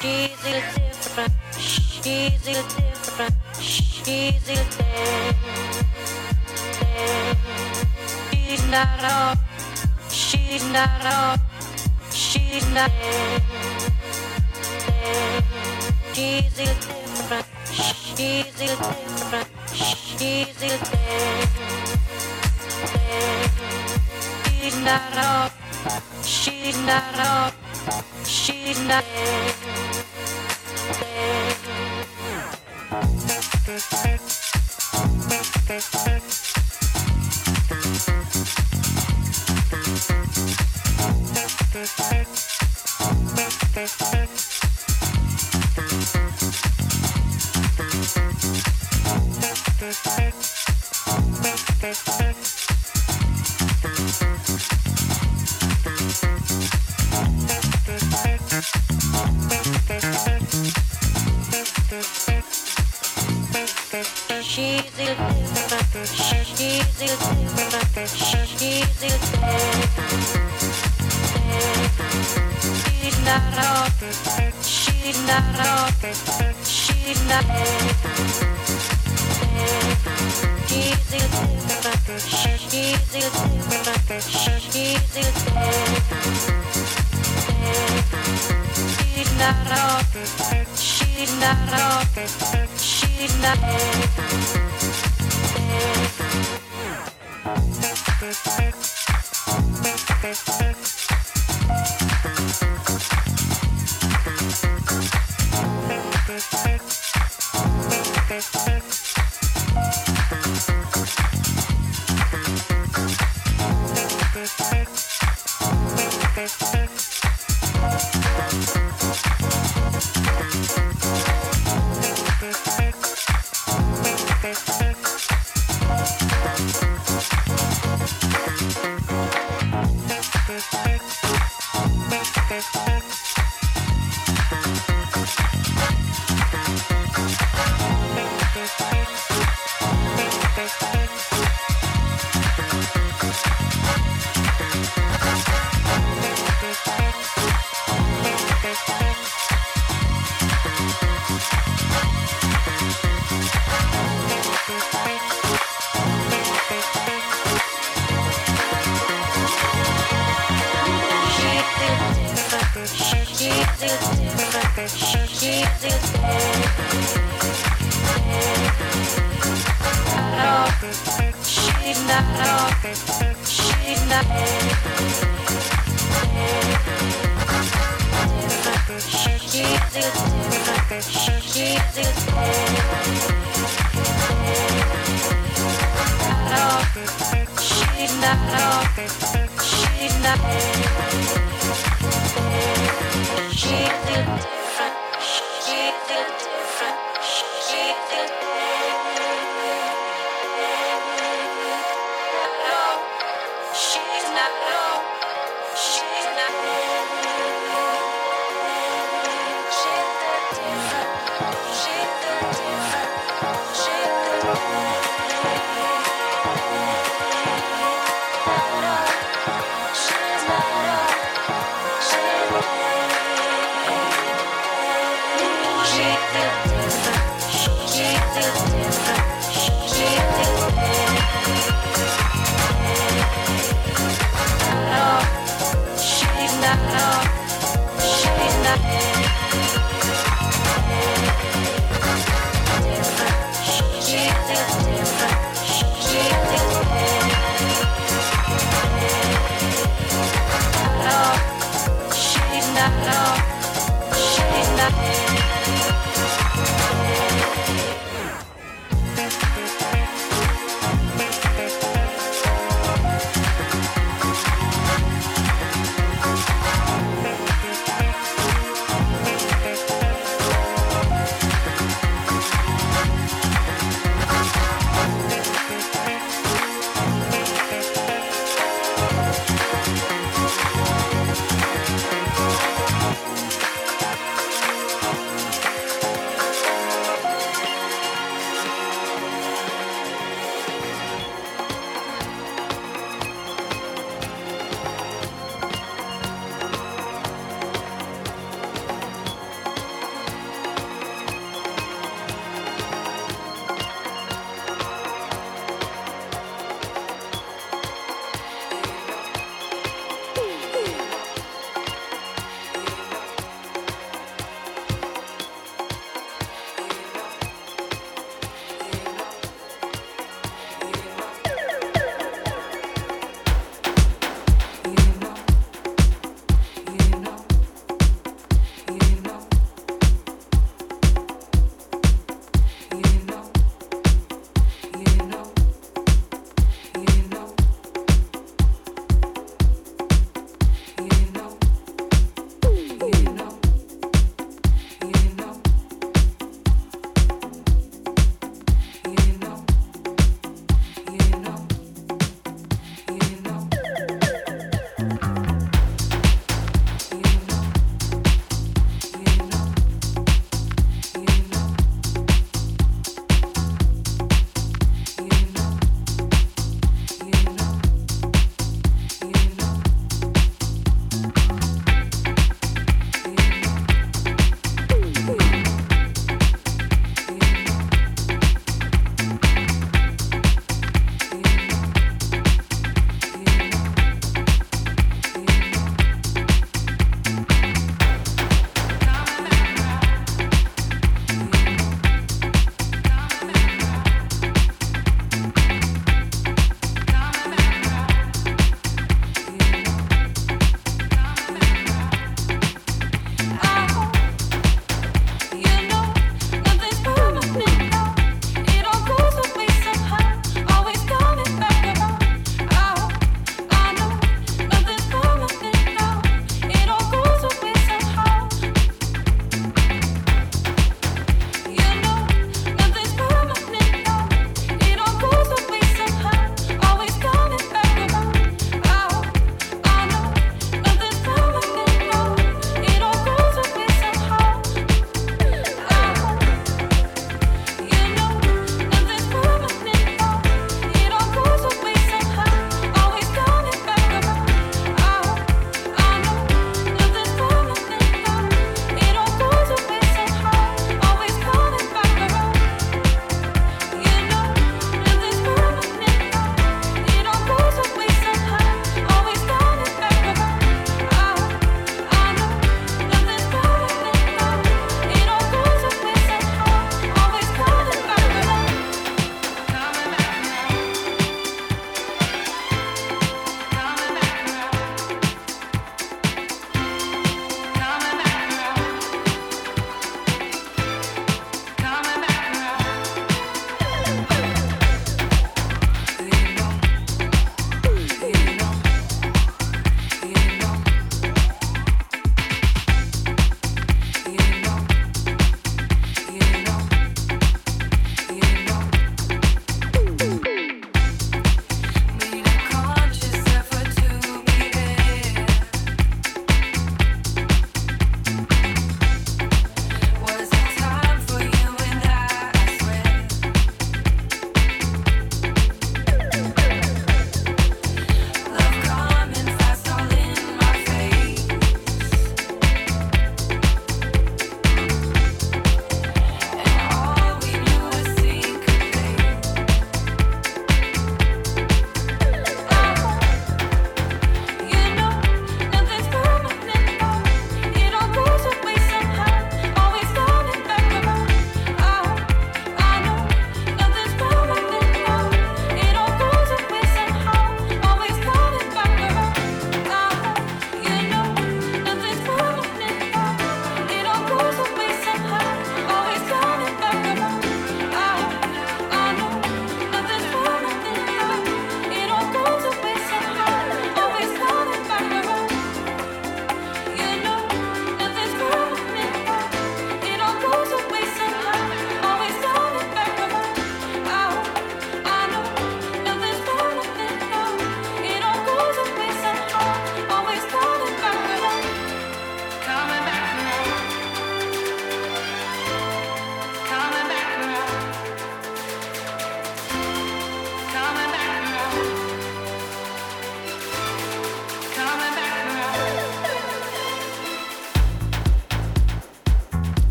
She's a different, she's a different, she's a day. She's not all, she's not all, she's not She's a different, she's a different, she's a day. She's not all, she's not all, she's not She's She's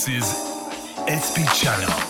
This is SP Channel.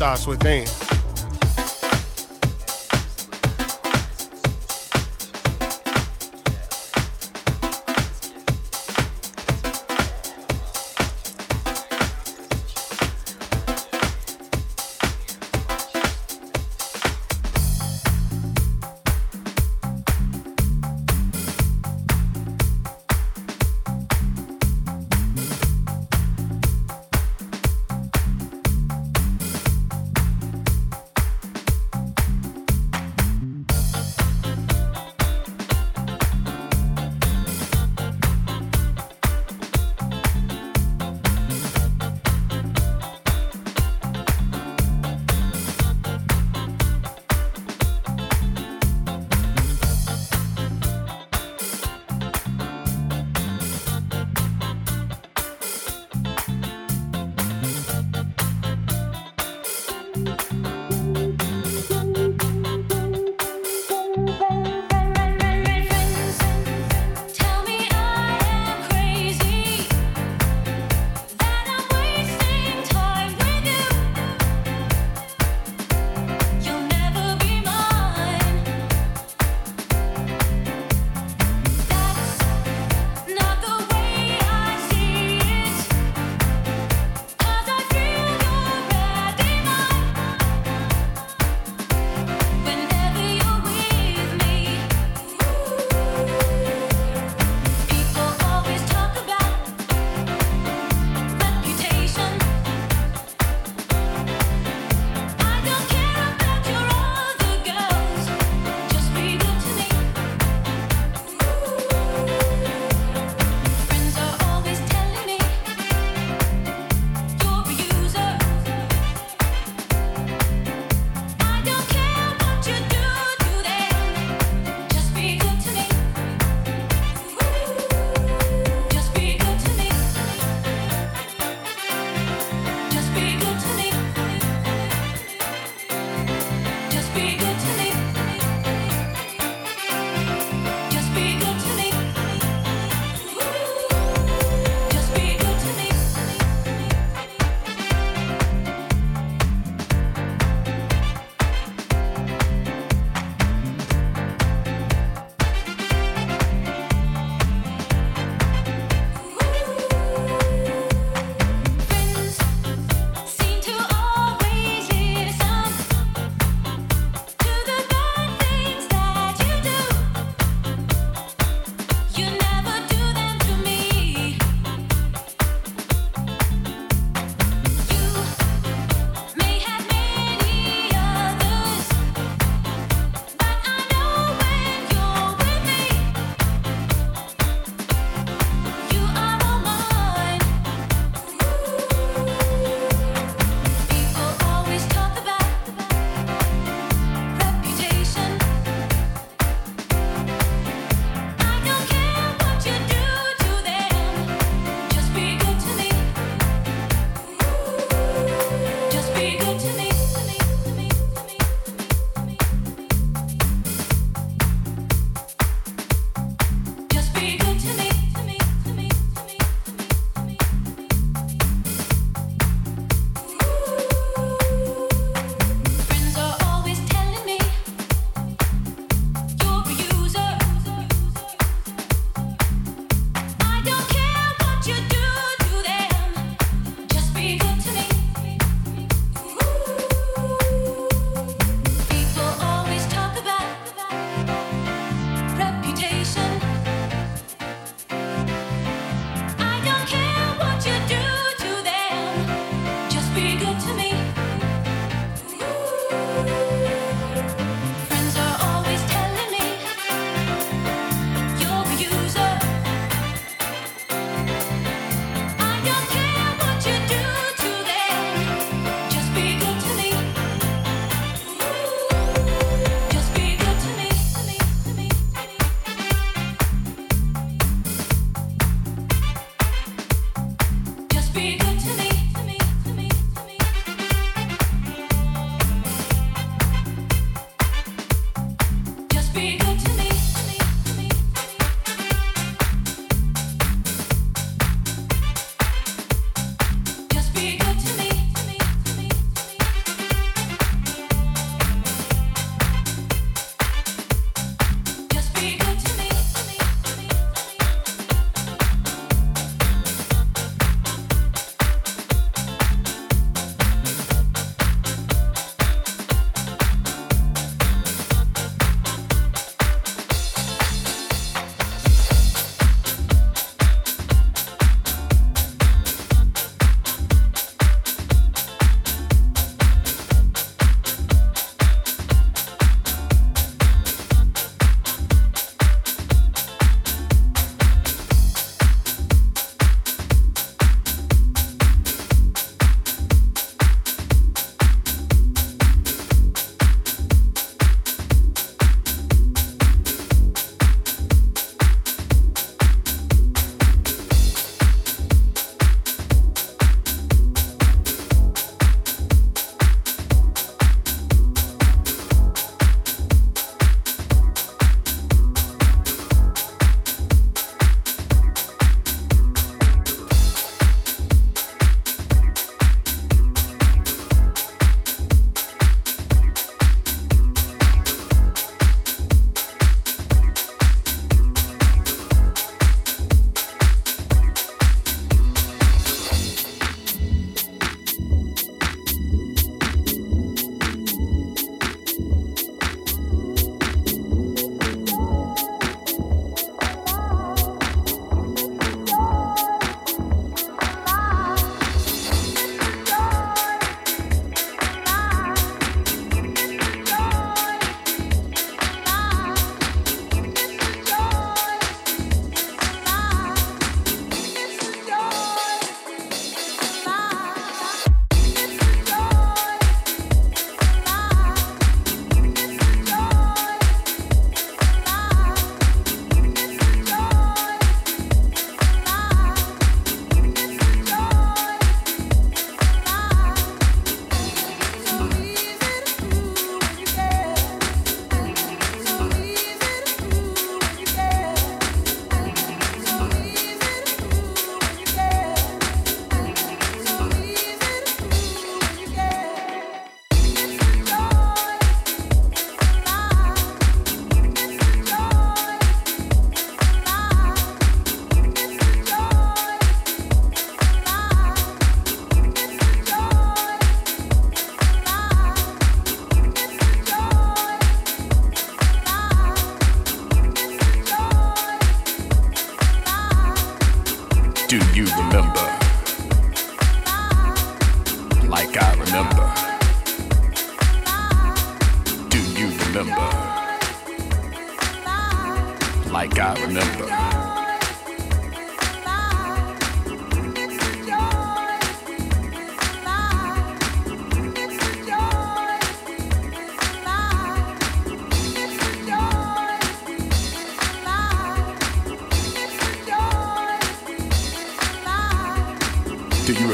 Starts within.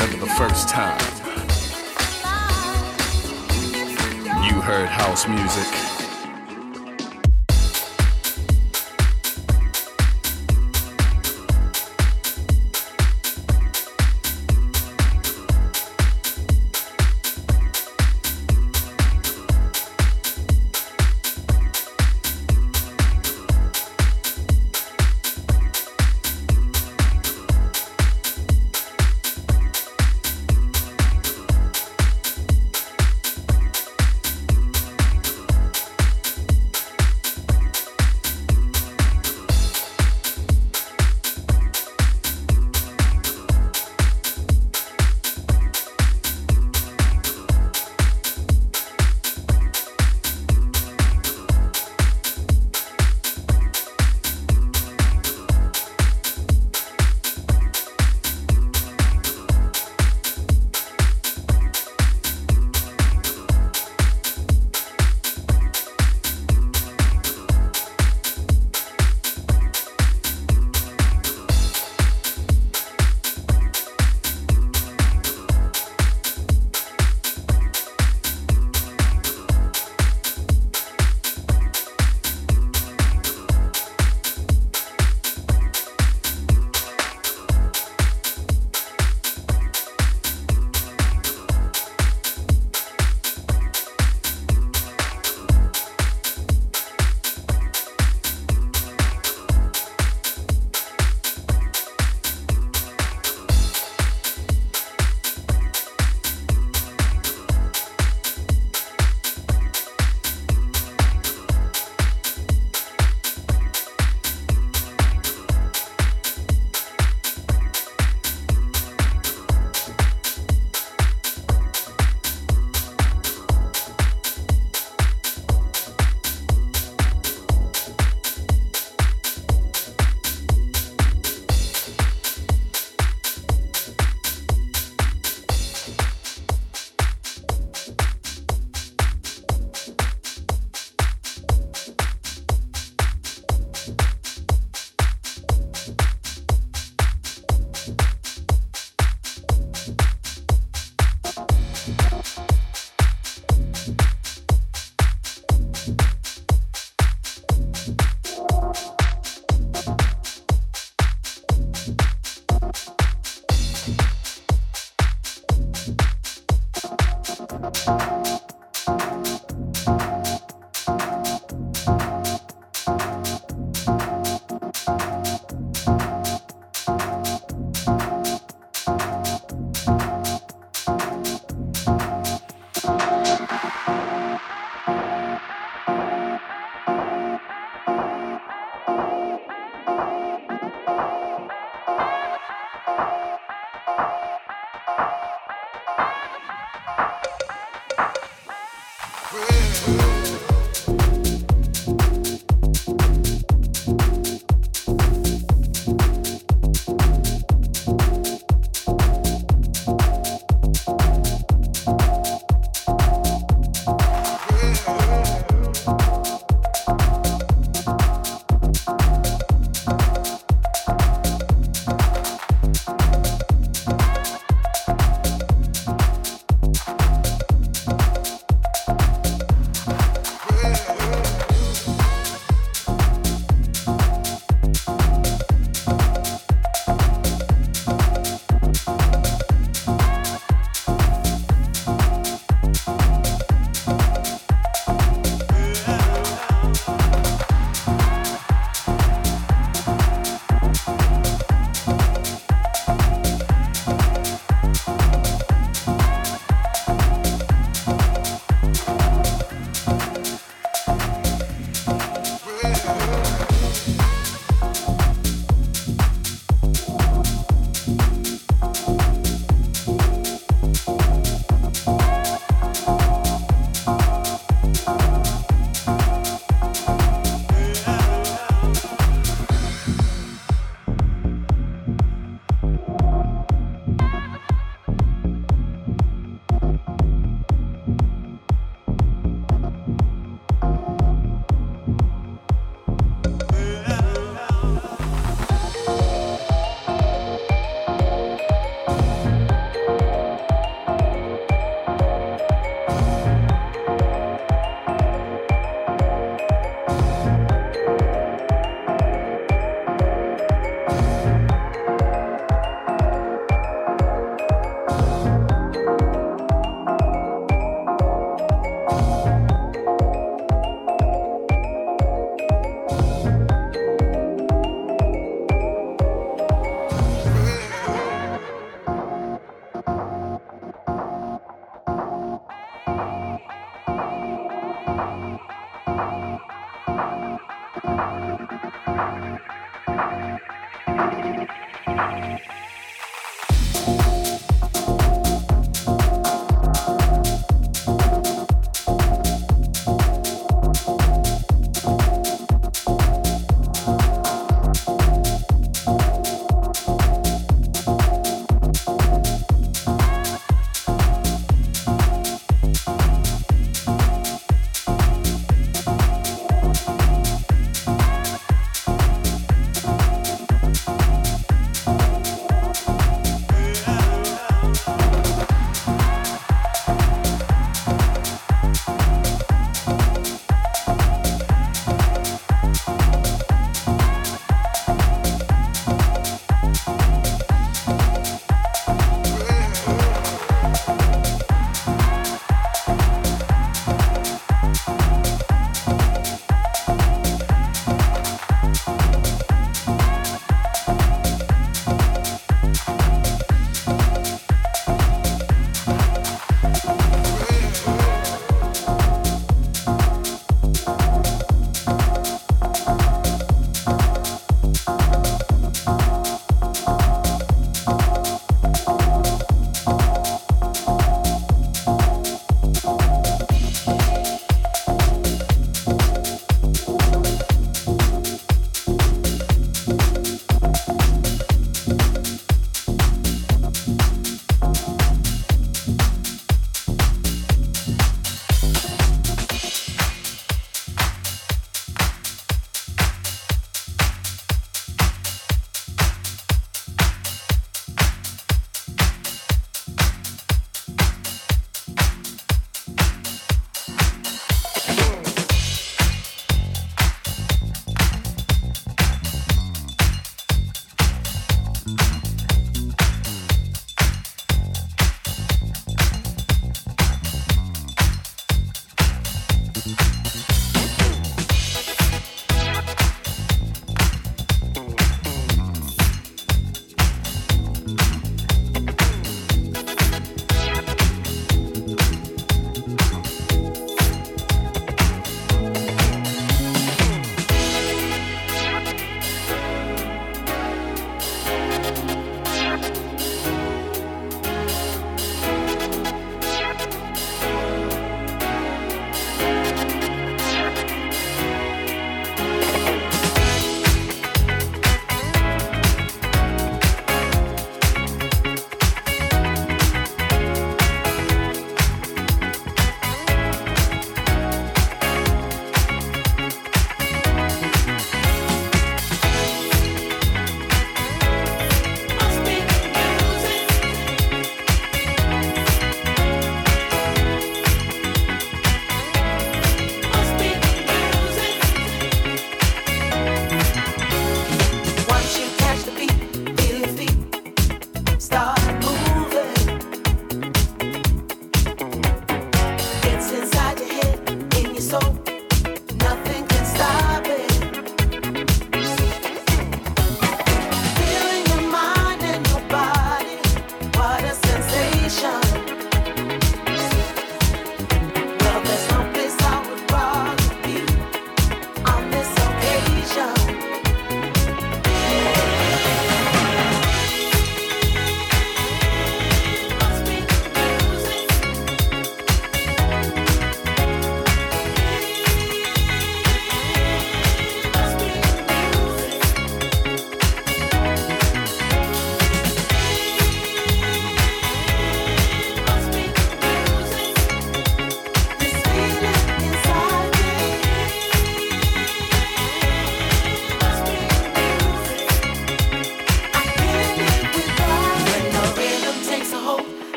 Remember the first time you heard house music?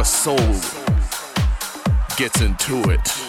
Your soul gets into it.